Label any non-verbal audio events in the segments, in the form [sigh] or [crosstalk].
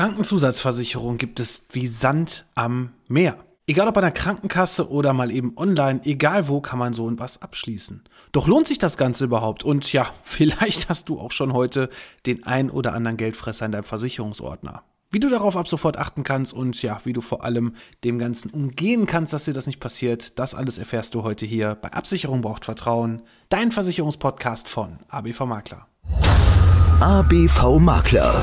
Krankenzusatzversicherung gibt es wie Sand am Meer. Egal ob bei einer Krankenkasse oder mal eben online, egal wo kann man so was abschließen. Doch lohnt sich das Ganze überhaupt? Und ja, [laughs] vielleicht hast du auch schon heute den ein oder anderen Geldfresser in deinem Versicherungsordner. Wie du darauf ab sofort achten kannst und ja, wie du vor allem dem Ganzen umgehen kannst, dass dir das nicht passiert, das alles erfährst du heute hier bei Absicherung braucht Vertrauen, dein Versicherungspodcast von ABV Makler. ABV Makler.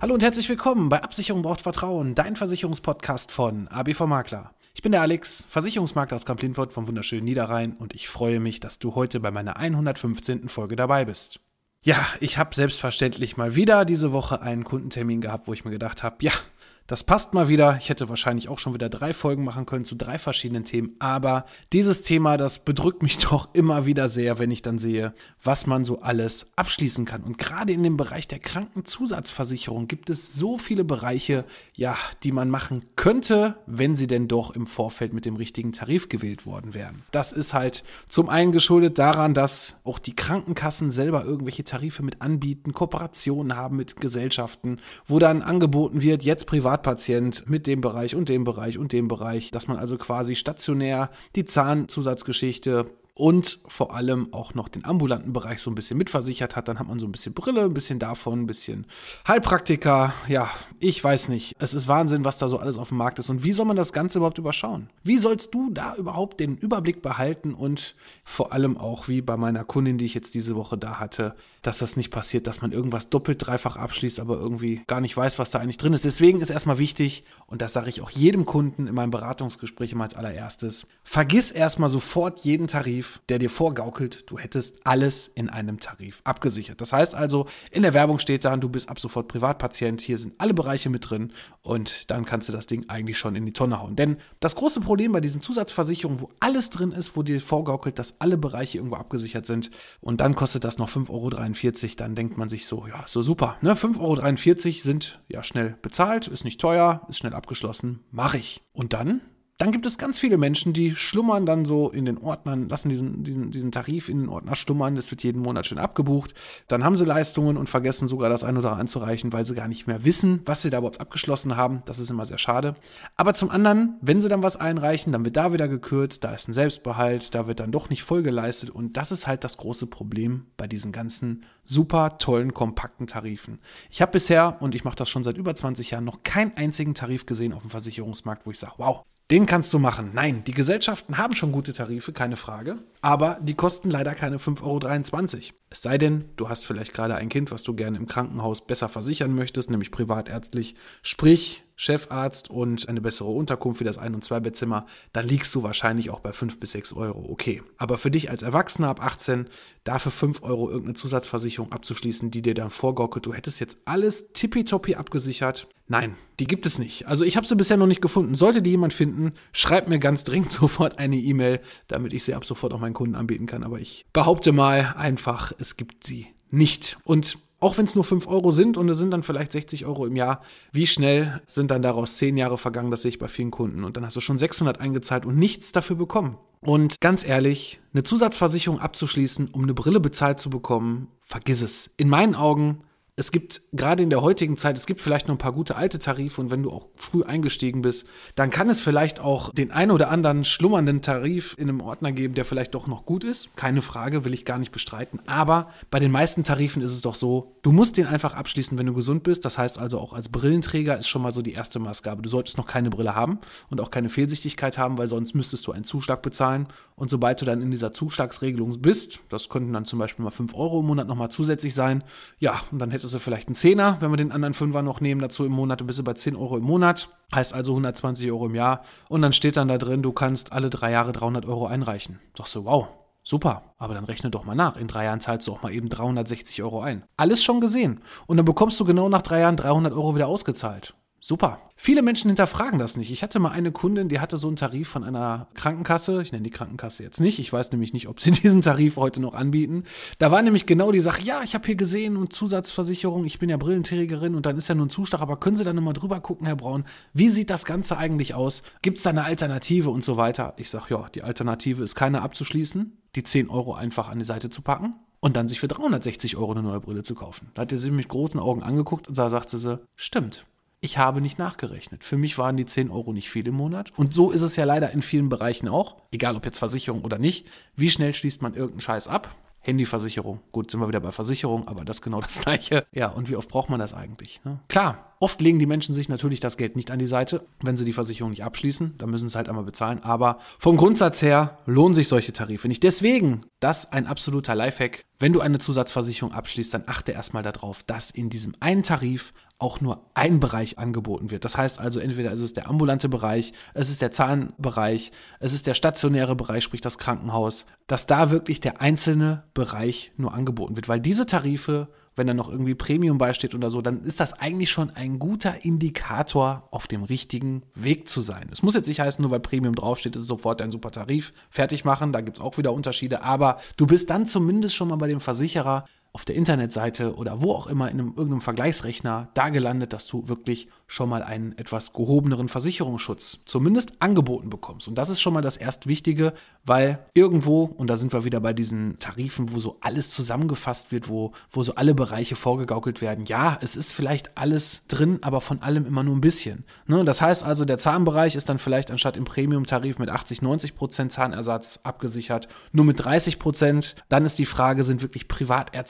Hallo und herzlich willkommen bei Absicherung braucht Vertrauen, dein Versicherungspodcast von ABV Makler. Ich bin der Alex, Versicherungsmakler aus Kamp-Lindfort vom wunderschönen Niederrhein und ich freue mich, dass du heute bei meiner 115. Folge dabei bist. Ja, ich habe selbstverständlich mal wieder diese Woche einen Kundentermin gehabt, wo ich mir gedacht habe, ja, das passt mal wieder. Ich hätte wahrscheinlich auch schon wieder drei Folgen machen können zu drei verschiedenen Themen. Aber dieses Thema, das bedrückt mich [laughs] doch immer wieder sehr, wenn ich dann sehe, was man so alles abschließen kann. Und gerade in dem Bereich der Krankenzusatzversicherung gibt es so viele Bereiche, ja, die man machen könnte, wenn sie denn doch im Vorfeld mit dem richtigen Tarif gewählt worden wären. Das ist halt zum einen geschuldet daran, dass auch die Krankenkassen selber irgendwelche Tarife mit anbieten, Kooperationen haben mit Gesellschaften, wo dann angeboten wird, jetzt privat Privatpatient mit dem Bereich und dem Bereich und dem Bereich, dass man also quasi stationär die Zahnzusatzgeschichte und vor allem auch noch den ambulanten Bereich so ein bisschen mitversichert hat. Dann hat man so ein bisschen Brille, ein bisschen davon, ein bisschen Heilpraktiker. Ja, ich weiß nicht. Es ist Wahnsinn, was da so alles auf dem Markt ist. Und wie soll man das Ganze überhaupt überschauen? Wie sollst du da überhaupt den Überblick behalten und vor allem auch wie bei meiner Kundin, die ich jetzt diese Woche da hatte, dass das nicht passiert, dass man irgendwas doppelt, dreifach abschließt, aber irgendwie gar nicht weiß, was da eigentlich drin ist. Deswegen ist erstmal wichtig, und das sage ich auch jedem Kunden in meinem Beratungsgespräch immer als allererstes, vergiss erstmal sofort jeden Tarif der dir vorgaukelt, du hättest alles in einem Tarif abgesichert. Das heißt also, in der Werbung steht dann, du bist ab sofort Privatpatient, hier sind alle Bereiche mit drin und dann kannst du das Ding eigentlich schon in die Tonne hauen. Denn das große Problem bei diesen Zusatzversicherungen, wo alles drin ist, wo dir vorgaukelt, dass alle Bereiche irgendwo abgesichert sind und dann kostet das noch 5,43 Euro, dann denkt man sich so, ja, so super. Ne? 5,43 Euro sind ja schnell bezahlt, ist nicht teuer, ist schnell abgeschlossen, mache ich. Und dann dann gibt es ganz viele Menschen, die schlummern dann so in den Ordnern, lassen diesen, diesen, diesen Tarif in den Ordner schlummern. Das wird jeden Monat schön abgebucht. Dann haben sie Leistungen und vergessen sogar das ein oder andere anzureichen, weil sie gar nicht mehr wissen, was sie da überhaupt abgeschlossen haben. Das ist immer sehr schade. Aber zum anderen, wenn sie dann was einreichen, dann wird da wieder gekürzt, da ist ein Selbstbehalt, da wird dann doch nicht voll geleistet. Und das ist halt das große Problem bei diesen ganzen super tollen, kompakten Tarifen. Ich habe bisher, und ich mache das schon seit über 20 Jahren, noch keinen einzigen Tarif gesehen auf dem Versicherungsmarkt, wo ich sage, wow, den kannst du machen. Nein, die Gesellschaften haben schon gute Tarife, keine Frage. Aber die kosten leider keine 5,23 Euro. Es sei denn, du hast vielleicht gerade ein Kind, was du gerne im Krankenhaus besser versichern möchtest, nämlich privatärztlich. Sprich, Chefarzt und eine bessere Unterkunft wie das Ein- und Zwei-Bettzimmer, da liegst du wahrscheinlich auch bei 5 bis 6 Euro. Okay. Aber für dich als Erwachsener ab 18, dafür 5 Euro irgendeine Zusatzversicherung abzuschließen, die dir dann vorgaukelt, du hättest jetzt alles tippitoppi abgesichert. Nein, die gibt es nicht. Also ich habe sie bisher noch nicht gefunden. Sollte die jemand finden, schreib mir ganz dringend [laughs] sofort eine E-Mail, damit ich sie ab sofort auch meinen Kunden anbieten kann. Aber ich behaupte mal einfach, es gibt sie nicht. Und auch wenn es nur 5 Euro sind und es sind dann vielleicht 60 Euro im Jahr, wie schnell sind dann daraus 10 Jahre vergangen, das sehe ich bei vielen Kunden. Und dann hast du schon 600 eingezahlt und nichts dafür bekommen. Und ganz ehrlich, eine Zusatzversicherung abzuschließen, um eine Brille bezahlt zu bekommen, vergiss es. In meinen Augen es gibt gerade in der heutigen Zeit, es gibt vielleicht noch ein paar gute alte Tarife und wenn du auch früh eingestiegen bist, dann kann es vielleicht auch den ein oder anderen schlummernden Tarif in einem Ordner geben, der vielleicht doch noch gut ist. Keine Frage, will ich gar nicht bestreiten. Aber bei den meisten Tarifen ist es doch so, du musst den einfach abschließen, wenn du gesund bist. Das heißt also auch als Brillenträger ist schon mal so die erste Maßgabe. Du solltest noch keine Brille haben und auch keine Fehlsichtigkeit haben, weil sonst müsstest du einen Zuschlag bezahlen. Und sobald du dann in dieser Zuschlagsregelung bist, das könnten dann zum Beispiel mal 5 Euro im Monat nochmal zusätzlich sein, ja, und dann hättest hättest du vielleicht einen Zehner, wenn wir den anderen Fünfer noch nehmen dazu im Monat, du bist du bei 10 Euro im Monat, heißt also 120 Euro im Jahr. Und dann steht dann da drin, du kannst alle drei Jahre 300 Euro einreichen. Doch so, wow, Super, aber dann rechne doch mal nach. In drei Jahren zahlst du auch mal eben 360 Euro ein. Alles schon gesehen. Und dann bekommst du genau nach drei Jahren 300 Euro wieder ausgezahlt. Super. Viele Menschen hinterfragen das nicht. Ich hatte mal eine Kundin, die hatte so einen Tarif von einer Krankenkasse. Ich nenne die Krankenkasse jetzt nicht. Ich weiß nämlich nicht, ob sie [laughs] diesen Tarif heute noch anbieten. Da war nämlich genau die Sache, ja, ich habe hier gesehen und Zusatzversicherung, ich bin ja Brillenträgerin und dann ist ja nur ein Zuschlag, aber können Sie da nochmal drüber gucken, Herr Braun? Wie sieht das Ganze eigentlich aus? Gibt es da eine Alternative und so weiter? Ich sage, ja, die Alternative ist keine abzuschließen, die 10 Euro einfach an die Seite zu packen und dann sich für 360 Euro eine neue Brille zu kaufen. Da hat sie mich mit großen Augen angeguckt und da sagte sie, stimmt, ich habe nicht nachgerechnet. Für mich waren die 10 Euro nicht viel im Monat. Und so ist es ja leider in vielen Bereichen auch, egal ob jetzt Versicherung oder nicht. Wie schnell schließt man irgendeinen Scheiß ab? Handyversicherung. Gut, sind wir wieder bei Versicherung, aber das ist genau [laughs] das Gleiche. Ja, und wie oft braucht man das eigentlich? Ne? Klar, oft legen die Menschen sich natürlich das Geld nicht an die Seite, wenn sie die Versicherung nicht abschließen. Da müssen sie halt einmal bezahlen. Aber vom Grundsatz her lohnen sich solche Tarife nicht. Deswegen, das ein absoluter Lifehack. Wenn du eine Zusatzversicherung abschließt, dann achte erstmal darauf, dass in diesem einen Tarif auch nur ein Bereich angeboten wird. Das heißt also, entweder ist es der ambulante Bereich, es ist der Zahnbereich, es ist der stationäre Bereich, sprich das Krankenhaus, dass da wirklich der einzelne Bereich nur angeboten wird. Weil diese Tarife, wenn da noch irgendwie Premium beisteht oder so, dann ist das eigentlich schon ein guter Indikator, auf dem richtigen Weg zu sein. Es muss jetzt nicht heißen, nur weil Premium draufsteht, ist es sofort ein super Tarif. Fertig machen, da gibt es auch wieder Unterschiede, aber du bist dann zumindest schon mal bei dem Versicherer auf der Internetseite oder wo auch immer in einem, irgendeinem Vergleichsrechner da gelandet, dass du wirklich schon mal einen etwas gehobeneren Versicherungsschutz zumindest angeboten bekommst. Und das ist schon mal das erst Wichtige, weil irgendwo, und da sind wir wieder bei diesen Tarifen, wo so alles zusammengefasst wird, wo, wo so alle Bereiche vorgegaukelt werden. Ja, es ist vielleicht alles drin, aber von allem immer nur ein bisschen. Ne? Das heißt also, der Zahnbereich ist dann vielleicht anstatt im Premium-Tarif mit 80, 90 Prozent Zahnersatz abgesichert, nur mit 30 Prozent. Dann ist die Frage, sind wirklich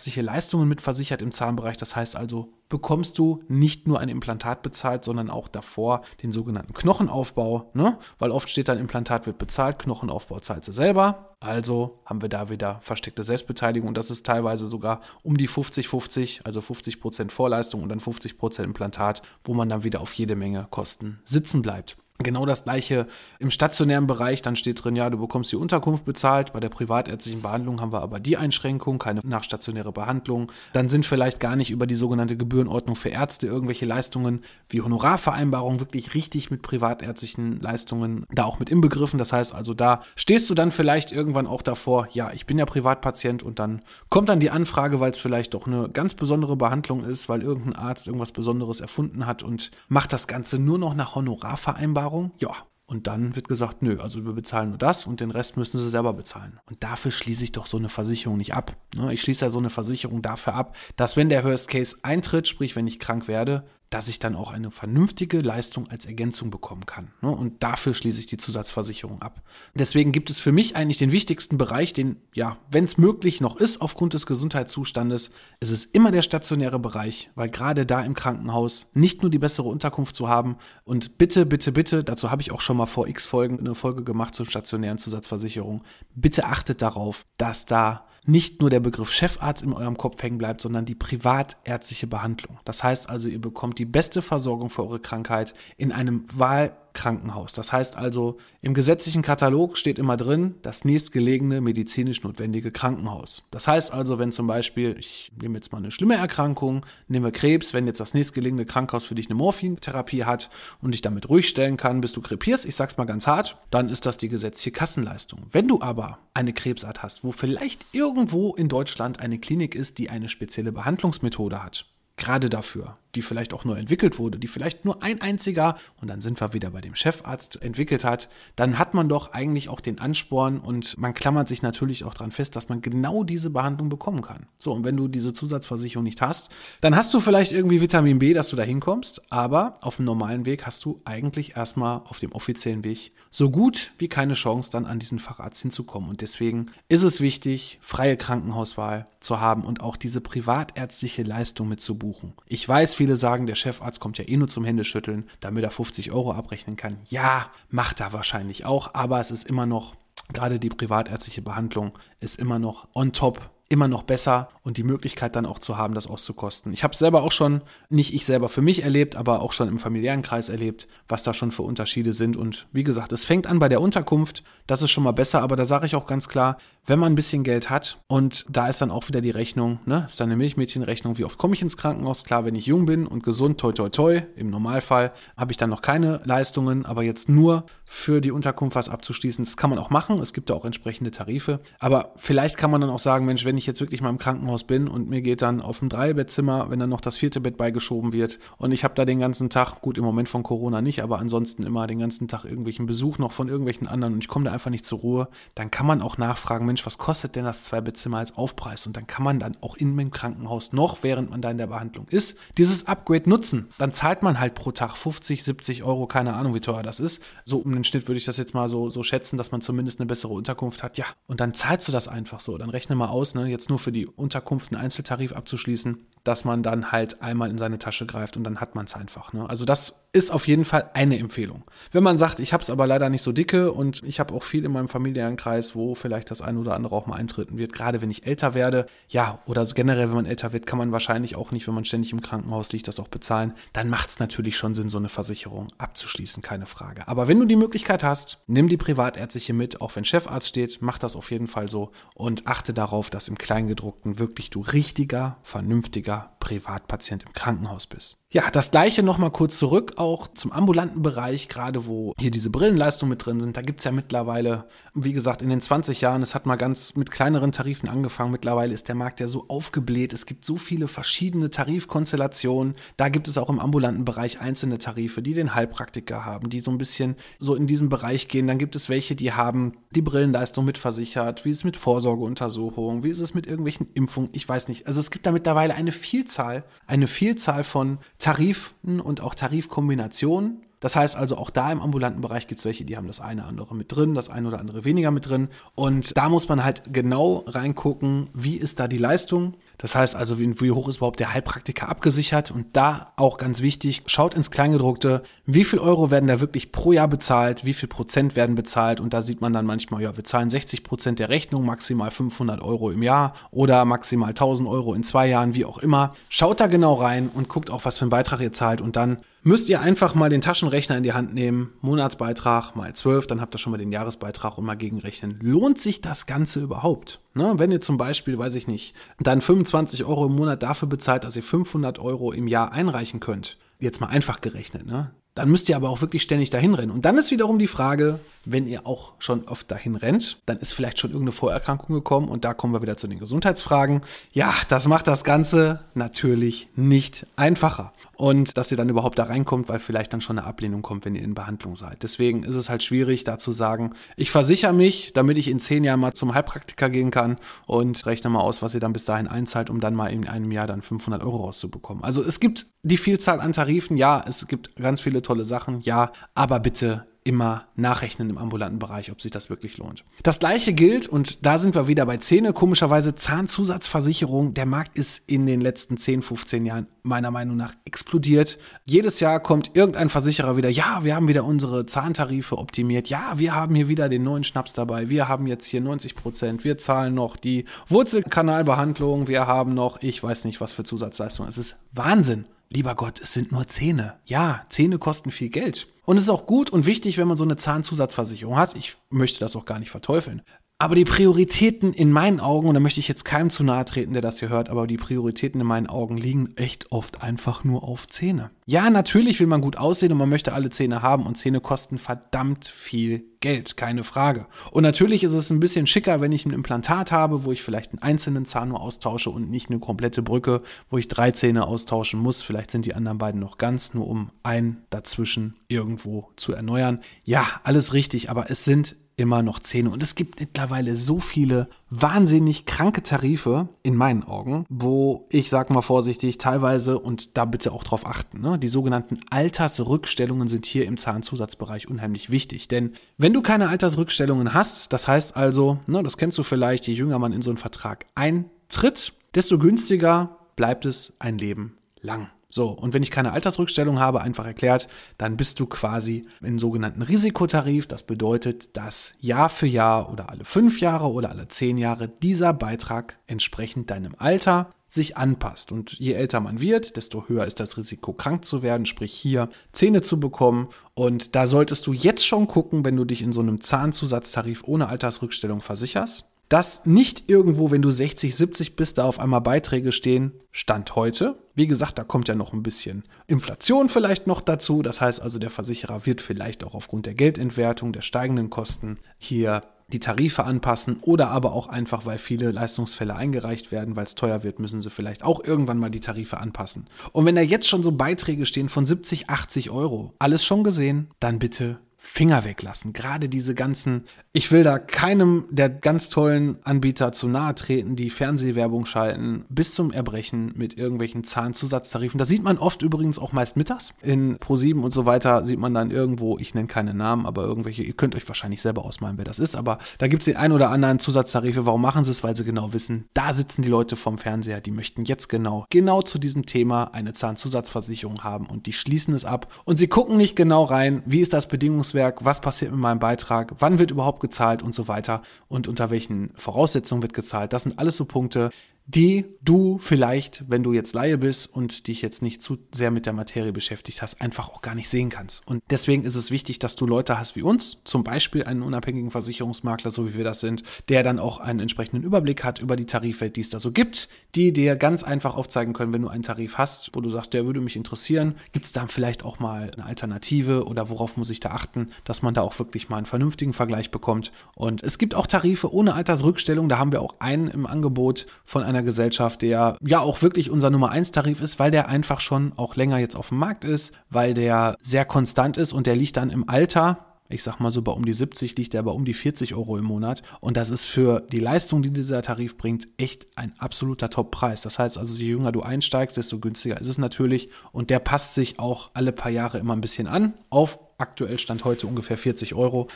privatärztliche Leistungen mitversichert im Zahnbereich? Das heißt also, bekommst du nicht nur ein Implantat bezahlt, sondern auch davor den sogenannten Knochenaufbau, ne? weil oft steht dann, Implantat wird bezahlt, Knochenaufbau zahlt sie selber. Also haben wir da wieder versteckte Selbstbeteiligung und das ist teilweise sogar um die 50-50, also 50% Vorleistung und dann 50% Implantat, wo man dann wieder auf jede Menge Kosten sitzen bleibt. Genau das gleiche im stationären Bereich, dann steht drin, ja, du bekommst die Unterkunft bezahlt. Bei der privatärztlichen Behandlung haben wir aber die Einschränkung, keine nachstationäre Behandlung. Dann sind vielleicht gar nicht über die sogenannte Gebührenordnung für Ärzte irgendwelche Leistungen wie Honorarvereinbarung wirklich richtig mit privatärztlichen Leistungen da auch mit inbegriffen. Das heißt also, da stehst du dann vielleicht irgendwann auch davor, ja, ich bin ja Privatpatient und dann kommt dann die Anfrage, weil es vielleicht doch eine ganz besondere Behandlung ist, weil irgendein Arzt irgendwas Besonderes erfunden hat und macht das Ganze nur noch nach Honorarvereinbarung Erfahrung? Ja. Und dann wird gesagt, nö, also wir bezahlen nur das und den Rest müssen sie selber bezahlen. Und dafür schließe ich doch so eine Versicherung nicht ab. Ne? Ich schließe ja so eine Versicherung dafür ab, dass wenn der Worst Case eintritt, sprich wenn ich krank werde, dass ich dann auch eine vernünftige Leistung als Ergänzung bekommen kann. Ne? Und dafür schließe ich die Zusatzversicherung ab. Deswegen gibt es für mich eigentlich den wichtigsten Bereich, den, ja, wenn es möglich noch ist, aufgrund des Gesundheitszustandes, ist es immer der stationäre Bereich, weil gerade da im Krankenhaus nicht nur die bessere Unterkunft zu haben und bitte, bitte, bitte, dazu habe ich auch schon mal vor x Folgen eine Folge gemacht zur stationären Zusatzversicherung, bitte achtet darauf, dass da nicht nur der Begriff Chefarzt in eurem Kopf hängen bleibt, sondern die privatärztliche Behandlung. Das heißt also, ihr bekommt die beste Versorgung für eure Krankheit in einem Wahl Krankenhaus. Das heißt also, im gesetzlichen Katalog steht immer drin, das nächstgelegene medizinisch notwendige Krankenhaus. Das heißt also, wenn zum Beispiel, ich nehme jetzt mal eine schlimme Erkrankung, nehmen wir Krebs, wenn jetzt das nächstgelegene Krankenhaus für dich eine Morphintherapie hat und dich damit ruhig stellen kann, bis du krepierst, ich sag's mal ganz hart, dann ist das die gesetzliche Kassenleistung. Wenn du aber eine Krebsart hast, wo vielleicht irgendwo in Deutschland eine Klinik ist, die eine spezielle Behandlungsmethode hat, gerade dafür, die vielleicht auch nur entwickelt wurde, die vielleicht nur ein einziger, und dann sind wir wieder bei dem Chefarzt, entwickelt hat, dann hat man doch eigentlich auch den Ansporn und man klammert sich natürlich auch daran fest, dass man genau diese Behandlung bekommen kann. So, und wenn du diese Zusatzversicherung nicht hast, dann hast du vielleicht irgendwie Vitamin B, dass du da hinkommst, aber auf dem normalen Weg hast du eigentlich erstmal auf dem offiziellen Weg so gut wie keine Chance, dann an diesen Facharzt hinzukommen. Und deswegen ist es wichtig, freie Krankenhauswahl zu haben und auch diese privatärztliche Leistung mit zu buchen. Ich weiß, viele sagen, der Chefarzt kommt ja eh nur zum Händeschütteln, damit er 50 Euro abrechnen kann. Ja, macht er wahrscheinlich auch, aber es ist immer noch, gerade die privatärztliche Behandlung ist immer noch on top immer noch besser und die Möglichkeit dann auch zu haben, das auszukosten. Ich habe es selber auch schon, nicht ich selber für mich erlebt, aber auch schon im familiären Kreis erlebt, was da schon für Unterschiede sind. Und wie gesagt, es fängt an bei der Unterkunft, das ist schon mal besser, aber da sage ich auch ganz klar, wenn man ein bisschen Geld hat und da ist dann auch wieder die Rechnung, ne, ist dann eine Milchmädchenrechnung, wie oft komme ich ins Krankenhaus? Klar, wenn ich jung bin und gesund, toi toi toi, im Normalfall habe ich dann noch keine Leistungen, aber jetzt nur für die Unterkunft was abzuschließen, das kann man auch machen. Es gibt da auch entsprechende Tarife, aber vielleicht kann man dann auch sagen, Mensch, wenn ich jetzt wirklich mal im Krankenhaus bin und mir geht dann auf ein Dreibettzimmer, wenn dann noch das vierte Bett beigeschoben wird und ich habe da den ganzen Tag, gut im Moment von Corona nicht, aber ansonsten immer den ganzen Tag irgendwelchen Besuch noch von irgendwelchen anderen und ich komme da einfach nicht zur Ruhe, dann kann man auch nachfragen, Mensch, was kostet denn das Zweibettzimmer als Aufpreis? Und dann kann man dann auch in dem Krankenhaus noch, während man da in der Behandlung ist, dieses Upgrade nutzen. Dann zahlt man halt pro Tag 50, 70 Euro, keine Ahnung, wie teuer das ist. So um den Schnitt würde ich das jetzt mal so, so schätzen, dass man zumindest eine bessere Unterkunft hat. Ja, und dann zahlst du das einfach so. Dann rechne mal aus, ne, jetzt nur für die Unterkunft einen Einzeltarif abzuschließen, dass man dann halt einmal in seine Tasche greift und dann hat man es einfach. Ne? Also das ist auf jeden Fall eine Empfehlung. Wenn man sagt, ich habe es aber leider nicht so dicke und ich habe auch viel in meinem familiären Kreis, wo vielleicht das eine oder andere auch mal eintreten wird, gerade wenn ich älter werde, ja, oder generell, wenn man älter wird, kann man wahrscheinlich auch nicht, wenn man ständig im Krankenhaus liegt, das auch bezahlen. Dann macht es natürlich schon Sinn, so eine Versicherung abzuschließen, keine Frage. Aber wenn du die Möglichkeit hast, nimm die privatärztliche mit, auch wenn Chefarzt steht, mach das auf jeden Fall so und achte darauf, dass im Kleingedruckten wirklich du richtiger, vernünftiger Privatpatient im Krankenhaus bist. Ja, das gleiche nochmal kurz zurück, auch zum ambulanten Bereich, gerade wo hier diese Brillenleistungen mit drin sind. Da gibt es ja mittlerweile, wie gesagt, in den 20 Jahren, es hat mal ganz mit kleineren Tarifen angefangen. Mittlerweile ist der Markt ja so aufgebläht. Es gibt so viele verschiedene Tarifkonstellationen. Da gibt es auch im ambulanten Bereich einzelne Tarife, die den Heilpraktiker haben, die so ein bisschen so in diesem Bereich gehen. Dann gibt es welche, die haben die Brillenleistung mitversichert. Wie ist es mit Vorsorgeuntersuchungen? Wie ist es mit irgendwelchen Impfungen? Ich weiß nicht. Also es gibt da mittlerweile eine Vielzahl, eine Vielzahl von Tarifen und auch Tarifkombinationen. Das heißt also, auch da im ambulanten Bereich gibt es welche, die haben das eine oder andere mit drin, das eine oder andere weniger mit drin. Und da muss man halt genau reingucken, wie ist da die Leistung. Das heißt also, wie, wie hoch ist überhaupt der Heilpraktiker abgesichert? Und da auch ganz wichtig, schaut ins Kleingedruckte, wie viel Euro werden da wirklich pro Jahr bezahlt, wie viel Prozent werden bezahlt. Und da sieht man dann manchmal, ja, wir zahlen 60 Prozent der Rechnung, maximal 500 Euro im Jahr oder maximal 1000 Euro in zwei Jahren, wie auch immer. Schaut da genau rein und guckt auch, was für einen Beitrag ihr zahlt und dann müsst ihr einfach mal den Taschenrechner in die Hand nehmen, Monatsbeitrag mal 12, dann habt ihr schon mal den Jahresbeitrag und mal gegenrechnen. Lohnt sich das Ganze überhaupt? Ne? Wenn ihr zum Beispiel, weiß ich nicht, dann 25 Euro im Monat dafür bezahlt, dass ihr 500 Euro im Jahr einreichen könnt, jetzt mal einfach gerechnet, ne? Dann müsst ihr aber auch wirklich ständig dahin rennen. Und dann ist wiederum die Frage, wenn ihr auch schon oft dahin rennt, dann ist vielleicht schon irgendeine Vorerkrankung gekommen und da kommen wir wieder zu den Gesundheitsfragen. Ja, das macht das Ganze natürlich nicht einfacher. Und dass ihr dann überhaupt da reinkommt, weil vielleicht dann schon eine Ablehnung kommt, wenn ihr in Behandlung seid. Deswegen ist es halt schwierig, da zu sagen, ich versichere mich, damit ich in zehn Jahren mal zum Heilpraktiker gehen kann und rechne mal aus, was ihr dann bis dahin einzahlt, um dann mal in einem Jahr dann 500 Euro rauszubekommen. Also es gibt die Vielzahl an Tarifen, ja, es gibt ganz viele tolle Sachen, ja, aber bitte immer nachrechnen im ambulanten Bereich, ob sich das wirklich lohnt. Das gleiche gilt, und da sind wir wieder bei Zähne, komischerweise Zahnzusatzversicherung. Der Markt ist in den letzten 10, 15 Jahren meiner Meinung nach explodiert. Jedes Jahr kommt irgendein Versicherer wieder, ja, wir haben wieder unsere Zahntarife optimiert, ja, wir haben hier wieder den neuen Schnaps dabei, wir haben jetzt hier 90 Prozent, wir zahlen noch die Wurzelkanalbehandlung, wir haben noch, ich weiß nicht, was für Zusatzleistungen. Es ist Wahnsinn lieber Gott, es sind nur Zähne. Ja, Zähne kosten viel Geld. Und es ist auch gut und wichtig, wenn man so eine Zahnzusatzversicherung hat. Ich möchte das auch gar nicht verteufeln. Aber die Prioritäten in meinen Augen, und da möchte ich jetzt keinem zu nahe treten, der das hier hört, aber die Prioritäten in meinen Augen liegen echt oft einfach nur auf Zähne. Ja, natürlich will man gut aussehen und man möchte alle Zähne haben und Zähne kosten verdammt viel Geld, keine Frage. Und natürlich ist es ein bisschen schicker, wenn ich ein Implantat habe, wo ich vielleicht einen einzelnen Zahn nur austausche und nicht eine komplette Brücke, wo ich drei Zähne austauschen muss. Vielleicht sind die anderen beiden noch ganz, nur um einen dazwischen irgendwo zu erneuern. Ja, alles richtig, aber es sind immer noch Zähne. Und es gibt mittlerweile so viele wahnsinnig kranke Tarife in meinen Augen, wo ich sag mal vorsichtig, teilweise und da bitte auch drauf achten, ne, die sogenannten Altersrückstellungen sind hier im Zahnzusatzbereich unheimlich wichtig. Denn wenn du keine Altersrückstellungen hast, das heißt also, ne, das kennst du vielleicht, je jünger man in so einen Vertrag eintritt, desto günstiger bleibt es ein Leben lang. So, und wenn ich keine Altersrückstellung habe, einfach erklärt, dann bist du quasi in sogenannten Risikotarif. Das bedeutet, dass Jahr für Jahr oder alle fünf Jahre oder alle zehn Jahre dieser Beitrag entsprechend deinem Alter sich anpasst. Und je älter man wird, desto höher ist das Risiko, krank zu werden, sprich hier Zähne zu bekommen. Und da solltest du jetzt schon gucken, wenn du dich in so einem Zahnzusatztarif ohne Altersrückstellung versicherst dass nicht irgendwo, wenn du 60, 70 bist, da auf einmal Beiträge stehen, Stand heute. Wie gesagt, da kommt ja noch ein bisschen Inflation vielleicht noch dazu. Das heißt also, der Versicherer wird vielleicht auch aufgrund der Geldentwertung, der steigenden Kosten hier die Tarife anpassen oder aber auch einfach, weil viele Leistungsfälle eingereicht werden, weil es teuer wird, müssen sie vielleicht auch irgendwann mal die Tarife anpassen. Und wenn da jetzt schon so Beiträge stehen von 70, 80 Euro, alles schon gesehen, dann bitte Finger weglassen. Gerade diese ganzen, ich will da keinem der ganz tollen Anbieter zu nahe treten, die Fernsehwerbung schalten, bis zum Erbrechen mit irgendwelchen Zahnzusatztarifen. Das sieht man oft übrigens auch meist mittags. In Pro7 und so weiter sieht man dann irgendwo, ich nenne keine Namen, aber irgendwelche, ihr könnt euch wahrscheinlich selber ausmalen, wer das ist, aber da gibt es den ein oder anderen Zusatztarife. Warum machen sie es? Weil sie genau wissen, da sitzen die Leute vom Fernseher, die möchten jetzt genau, genau zu diesem Thema eine Zahnzusatzversicherung haben und die schließen es ab und sie gucken nicht genau rein, wie ist das Bedingungswerk Netzwerk, was passiert mit meinem Beitrag, wann wird überhaupt gezahlt und so weiter und unter welchen Voraussetzungen wird gezahlt. Das sind alles so Punkte, die du vielleicht, wenn du jetzt Laie bist und dich jetzt nicht zu sehr mit der Materie beschäftigt hast, einfach auch gar nicht sehen kannst. Und deswegen ist es wichtig, dass du Leute hast wie uns, zum Beispiel einen unabhängigen Versicherungsmakler, so wie wir das sind, der dann auch einen entsprechenden Überblick hat über die Tarifwelt, die es da so gibt, die dir ganz einfach aufzeigen können, wenn du einen Tarif hast, wo du sagst, der würde mich interessieren, gibt es da vielleicht auch mal eine Alternative oder worauf muss ich da achten, dass man da auch wirklich mal einen vernünftigen Vergleich bekommt. Und es gibt auch Tarife ohne Altersrückstellung, da haben wir auch einen im Angebot von einer einer Gesellschaft, der ja auch wirklich unser Nummer 1 Tarif ist, weil der einfach schon auch länger jetzt auf dem Markt ist, weil der sehr konstant ist und der liegt dann im Alter ich sag mal so bei um die 70 liegt der bei um die 40 Euro im Monat. Und das ist für die Leistung, die dieser Tarif bringt, echt ein absoluter Top-Preis. Das heißt also, je jünger du einsteigst, desto günstiger ist es natürlich. Und der passt sich auch alle paar Jahre immer ein bisschen an auf aktuell stand heute ungefähr 40 Euro.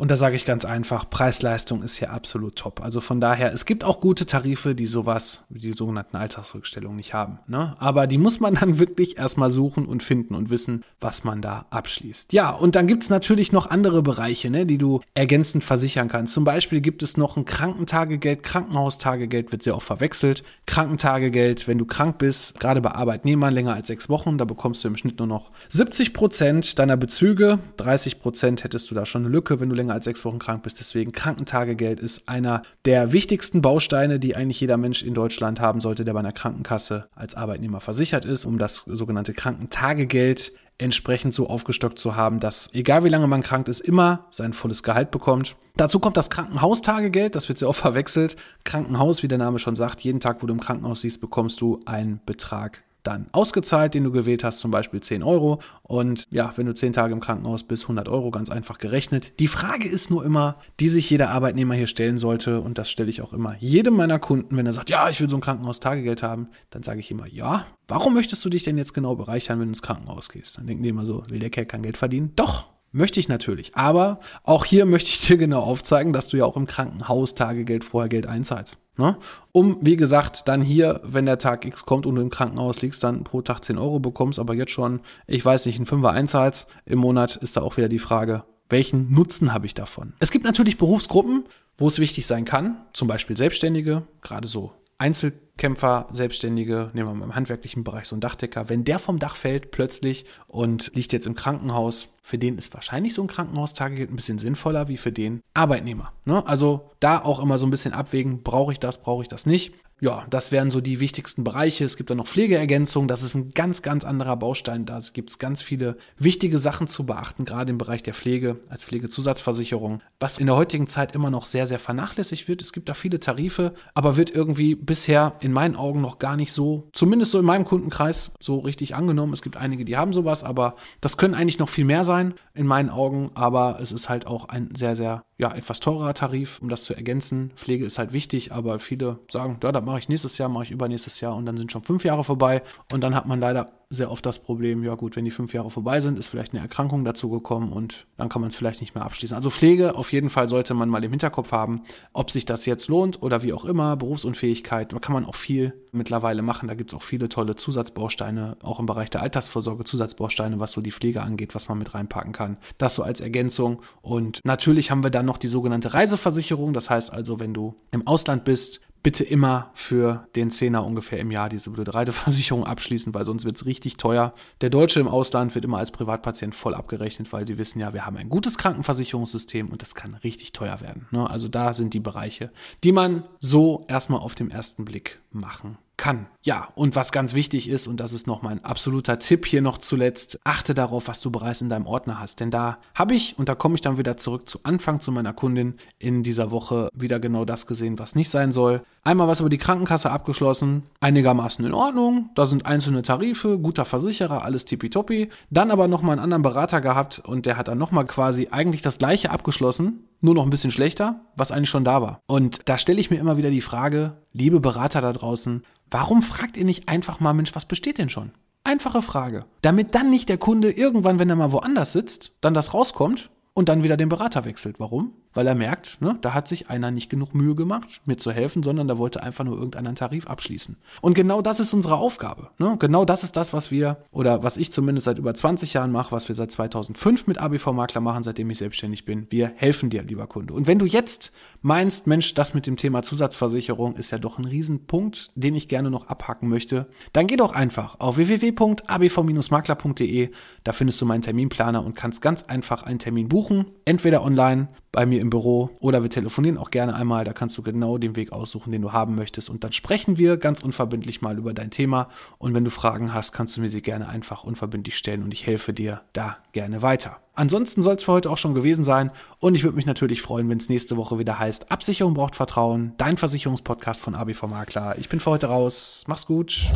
Und da sage ich ganz einfach, Preis-Leistung ist hier absolut top. Also von daher, es gibt auch gute Tarife, die sowas, wie die sogenannten Alltagsrückstellungen nicht haben. Ne? Aber die muss man dann [laughs] wirklich erstmal suchen und finden und wissen, was man da abschließt. Ja, und dann gibt es natürlich noch andere Bereiche, ne, die du ergänzend versichern kannst. Zum Beispiel gibt es noch ein Krankentagegeld. Krankenhaustagegeld wird sehr oft verwechselt. Krankentagegeld, wenn du krank bist, gerade bei Arbeitnehmern länger als sechs Wochen, da bekommst du im Schnitt nur noch 70 Prozent deiner Bezüge. 30 Prozent hättest du da schon eine Lücke, wenn du länger länger als sechs Wochen krank bist. Deswegen Krankentagegeld ist einer der wichtigsten Bausteine, die eigentlich jeder Mensch in Deutschland haben sollte, der bei einer Krankenkasse als Arbeitnehmer versichert ist, um das sogenannte Krankentagegeld entsprechend so aufgestockt zu haben, dass egal wie lange man krank ist, immer sein volles Gehalt bekommt. Dazu kommt das Krankenhaustagegeld, das wird sehr oft verwechselt. Krankenhaus, wie der Name schon sagt, jeden Tag, wo du im Krankenhaus siehst, bekommst du einen Betrag dann ausgezahlt, den du gewählt hast, zum Beispiel 10 Euro. Und ja, wenn du 10 Tage im Krankenhaus bist, 100 Euro, ganz einfach gerechnet. Die Frage ist nur immer, die sich jeder Arbeitnehmer hier stellen sollte, und das stelle ich auch immer jedem meiner Kunden, wenn er sagt, ja, ich will so ein Krankenhaustagegeld haben, dann sage ich immer, ja, warum möchtest du dich denn jetzt genau bereichern, wenn du ins Krankenhaus gehst? Dann denken die immer so, will der Kerl kein Geld verdienen? Doch, Möchte ich natürlich. Aber auch hier möchte ich dir genau aufzeigen, dass du ja auch im Krankenhaus Tagegeld vorher Geld einzahlst. Ne? Um, wie gesagt, dann hier, wenn der Tag X kommt und du im Krankenhaus liegst, dann pro Tag 10 Euro bekommst, aber jetzt schon, ich weiß nicht, ein Fünfer einzahlst im Monat, ist da auch wieder die Frage, welchen Nutzen habe ich davon? Es gibt natürlich Berufsgruppen, wo es wichtig sein kann, zum Beispiel Selbstständige, gerade so Einzelkämpfer, Selbstständige, nehmen wir mal im handwerklichen Bereich so einen Dachdecker, wenn der vom Dach fällt plötzlich und liegt jetzt im Krankenhaus, für den ist wahrscheinlich so ein Krankenhaustagegeld ein bisschen sinnvoller wie für den Arbeitnehmer. Ne? Also da auch immer so ein bisschen abwägen, brauche ich das, brauche ich das nicht ja, das wären so die wichtigsten Bereiche. Es gibt dann noch Pflegeergänzung. Das ist ein ganz, ganz anderer Baustein. Da gibt es ganz viele wichtige Sachen zu beachten, gerade im Bereich der Pflege als Pflegezusatzversicherung, was in der heutigen Zeit immer noch sehr, sehr vernachlässigt wird. Es gibt da viele Tarife, aber wird irgendwie bisher in meinen Augen noch gar nicht so, zumindest so in meinem Kundenkreis, so richtig angenommen. Es gibt einige, die haben sowas, aber das können eigentlich noch viel mehr sein in meinen Augen. Aber es ist halt auch ein sehr, sehr ja, etwas teurer Tarif, um das zu ergänzen. Pflege ist halt wichtig, aber viele sagen, ja, das mache ich nächstes Jahr, mache ich übernächstes Jahr und dann sind schon fünf Jahre vorbei. Und dann hat man leider sehr oft das Problem, ja gut, wenn die fünf Jahre vorbei sind, ist vielleicht eine Erkrankung dazu gekommen und dann kann man es vielleicht nicht mehr abschließen. Also Pflege auf jeden Fall sollte man mal im Hinterkopf haben, ob sich das jetzt lohnt oder wie auch immer, Berufsunfähigkeit, da kann man auch viel mittlerweile machen. Da gibt es auch viele tolle Zusatzbausteine, auch im Bereich der Altersvorsorge, Zusatzbausteine, was so die Pflege angeht, was man mit reinpacken kann. Das so als Ergänzung. Und natürlich haben wir dann noch die sogenannte Reiseversicherung. Das heißt also, wenn du im Ausland bist, bitte immer für den Zehner ungefähr im Jahr diese blöde Reiseversicherung abschließen, weil sonst wird es richtig teuer. Der Deutsche im Ausland wird immer als Privatpatient voll abgerechnet, weil die wissen ja, wir haben ein gutes Krankenversicherungssystem und das kann richtig teuer werden. Ne? Also da sind die Bereiche, die man so erstmal auf den ersten Blick machen kann. Ja, und was ganz wichtig ist, und das ist noch mein absoluter Tipp hier noch zuletzt, achte darauf, was du bereits in deinem Ordner hast. Denn da habe ich, und da komme ich dann wieder zurück zu Anfang zu meiner Kundin, in dieser Woche wieder genau das gesehen, was nicht sein soll. Einmal was über die Krankenkasse abgeschlossen, einigermaßen in Ordnung, da sind einzelne Tarife, guter Versicherer, alles tippitoppi. Dann aber nochmal einen anderen Berater gehabt und der hat dann nochmal quasi eigentlich das gleiche abgeschlossen, nur noch ein bisschen schlechter, was eigentlich schon da war. Und da stelle ich mir immer wieder die Frage, liebe Berater da draußen, warum fragt ihr nicht einfach mal, Mensch, was besteht denn schon? Einfache Frage. Damit dann nicht der Kunde irgendwann, wenn er mal woanders sitzt, dann das rauskommt und dann wieder den Berater wechselt. Warum? Weil er merkt, ne, da hat sich einer nicht genug Mühe gemacht, mir zu helfen, sondern da wollte einfach nur irgendeinen Tarif abschließen. Und genau das ist unsere Aufgabe. Ne? Genau das ist das, was wir, oder was ich zumindest seit über 20 Jahren mache, was wir seit 2005 mit ABV Makler machen, seitdem ich selbstständig bin. Wir helfen dir, lieber Kunde. Und wenn du jetzt meinst, Mensch, das mit dem Thema Zusatzversicherung ist ja doch ein Riesenpunkt, den ich gerne noch abhaken möchte, dann geh doch einfach auf www.abv-makler.de. Da findest du meinen Terminplaner und kannst ganz einfach einen Termin buchen, entweder online bei mir im Büro oder wir telefonieren auch gerne einmal. Da kannst du genau den Weg aussuchen, den du haben möchtest. Und dann sprechen wir ganz unverbindlich mal über dein Thema. Und wenn du Fragen hast, kannst du mir sie gerne einfach unverbindlich stellen und ich helfe dir da gerne weiter. Ansonsten soll es für heute auch schon gewesen sein. Und ich würde mich natürlich freuen, wenn es nächste Woche wieder heißt: Absicherung braucht Vertrauen. Dein Versicherungspodcast von ABV Makler. Ich bin für heute raus. Mach's gut.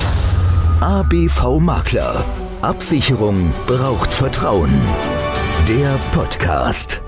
ABV Makler. Absicherung braucht Vertrauen. Der Podcast.